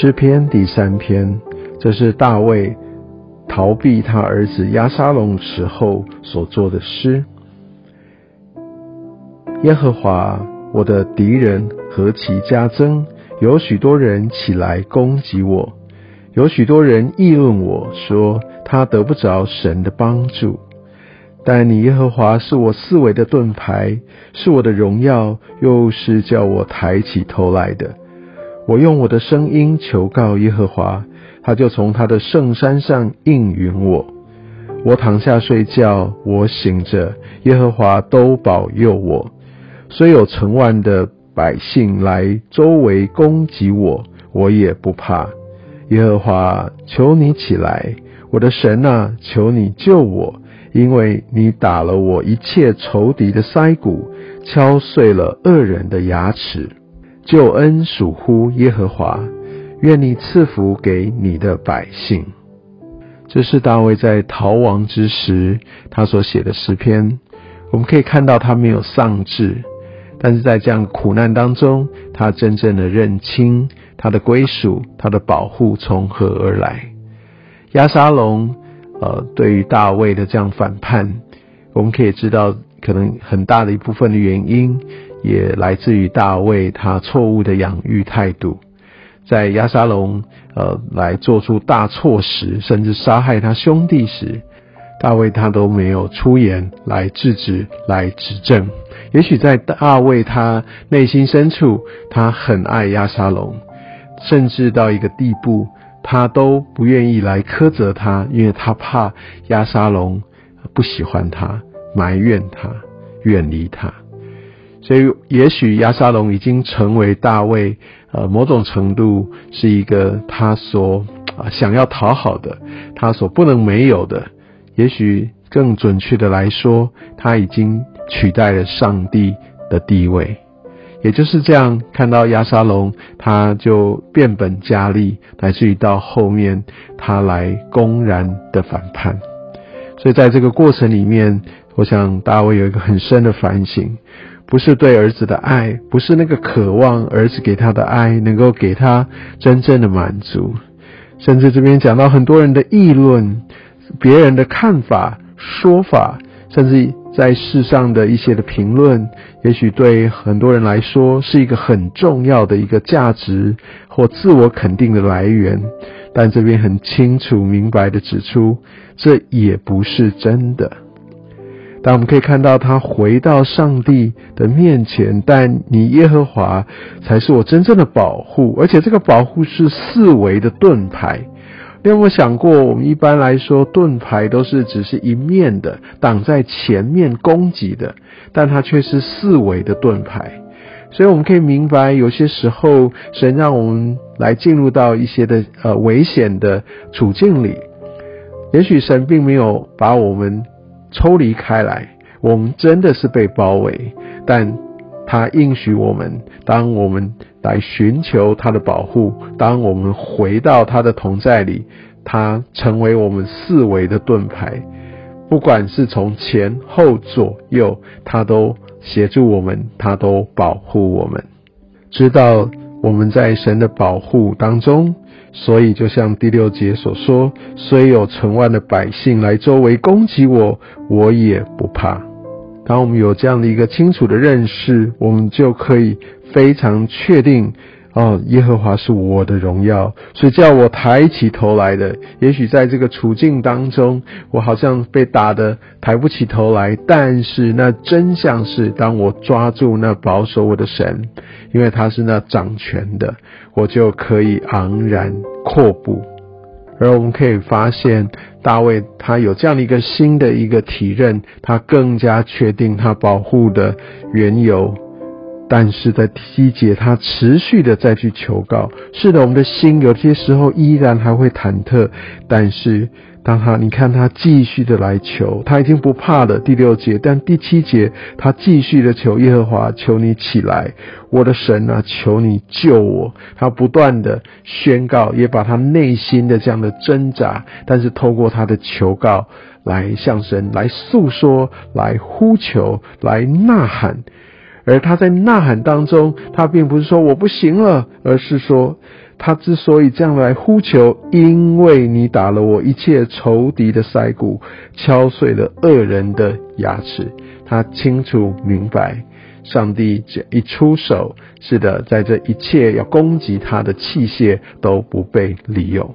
诗篇第三篇，这是大卫逃避他儿子押沙龙时候所做的诗。耶和华，我的敌人何其加增，有许多人起来攻击我，有许多人议论我说他得不着神的帮助。但你耶和华是我四围的盾牌，是我的荣耀，又是叫我抬起头来的。我用我的声音求告耶和华，他就从他的圣山上应允我。我躺下睡觉，我醒着，耶和华都保佑我。虽有成万的百姓来周围攻击我，我也不怕。耶和华，求你起来，我的神啊，求你救我，因为你打了我一切仇敌的腮骨，敲碎了恶人的牙齿。救恩属乎耶和华，愿你赐福给你的百姓。这是大卫在逃亡之时他所写的诗篇。我们可以看到他没有丧志，但是在这样苦难当中，他真正的认清他的归属，他的保护从何而来。亚沙龙，呃，对于大卫的这样反叛，我们可以知道，可能很大的一部分的原因。也来自于大卫他错误的养育态度，在亚沙龙呃来做出大错时，甚至杀害他兄弟时，大卫他都没有出言来制止、来指正。也许在大卫他内心深处，他很爱亚沙龙，甚至到一个地步，他都不愿意来苛责他，因为他怕亚沙龙不喜欢他、埋怨他、远离他。所以，也许亚沙龙已经成为大卫，呃，某种程度是一个他所啊想要讨好的，他所不能没有的。也许更准确的来说，他已经取代了上帝的地位。也就是这样，看到亚沙龙，他就变本加厉，乃至于到后面他来公然的反叛。所以，在这个过程里面，我想大卫有一个很深的反省。不是对儿子的爱，不是那个渴望儿子给他的爱能够给他真正的满足，甚至这边讲到很多人的议论、别人的看法、说法，甚至在世上的一些的评论，也许对很多人来说是一个很重要的一个价值或自我肯定的来源，但这边很清楚明白的指出，这也不是真的。但我们可以看到，他回到上帝的面前，但你耶和华才是我真正的保护，而且这个保护是四维的盾牌。你有没有想过，我们一般来说盾牌都是只是一面的，挡在前面攻击的，但它却是四维的盾牌。所以我们可以明白，有些时候神让我们来进入到一些的呃危险的处境里，也许神并没有把我们。抽离开来，我们真的是被包围，但他应许我们，当我们来寻求他的保护，当我们回到他的同在里，他成为我们四维的盾牌，不管是从前后左右，他都协助我们，他都保护我们，知道我们在神的保护当中。所以，就像第六节所说，虽有成万的百姓来周围攻击我，我也不怕。当我们有这样的一个清楚的认识，我们就可以非常确定。哦，耶和华是我的荣耀，是叫我抬起头来的。也许在这个处境当中，我好像被打得抬不起头来，但是那真相是，当我抓住那保守我的神，因为他是那掌权的，我就可以昂然阔步。而我们可以发现，大卫他有这样的一个新的一个体认，他更加确定他保护的缘由。但是在第一节，他持续的再去求告。是的，我们的心有些时候依然还会忐忑。但是当他，你看他继续的来求，他已经不怕了。第六节，但第七节，他继续的求耶和华，求你起来，我的神啊，求你救我。他不断的宣告，也把他内心的这样的挣扎，但是透过他的求告来向神来诉说，来呼求，来呐喊。而他在呐喊当中，他并不是说我不行了，而是说他之所以这样来呼求，因为你打了我一切仇敌的腮骨，敲碎了恶人的牙齿。他清楚明白，上帝这一出手，是的，在这一切要攻击他的器械都不被利用。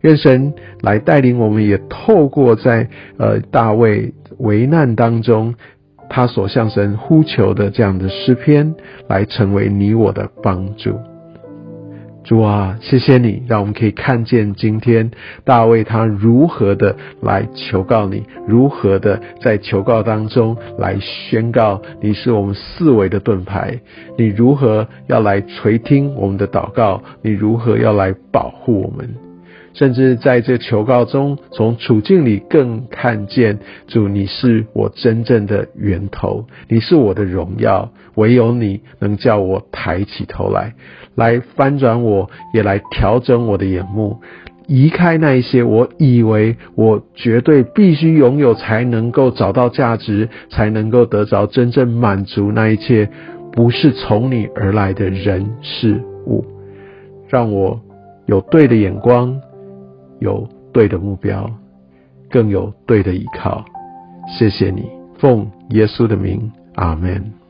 愿神来带领我们，也透过在呃大卫危难当中，他所向神呼求的这样的诗篇，来成为你我的帮助。主啊，谢谢你，让我们可以看见今天大卫他如何的来求告你，如何的在求告当中来宣告你是我们四维的盾牌，你如何要来垂听我们的祷告，你如何要来保护我们。甚至在这求告中，从处境里更看见主，你是我真正的源头，你是我的荣耀，唯有你能叫我抬起头来，来翻转我，也来调整我的眼目，移开那一些我以为我绝对必须拥有才能够找到价值，才能够得着真正满足那一切不是从你而来的人事物，让我有对的眼光。有对的目标，更有对的依靠。谢谢你，奉耶稣的名，阿门。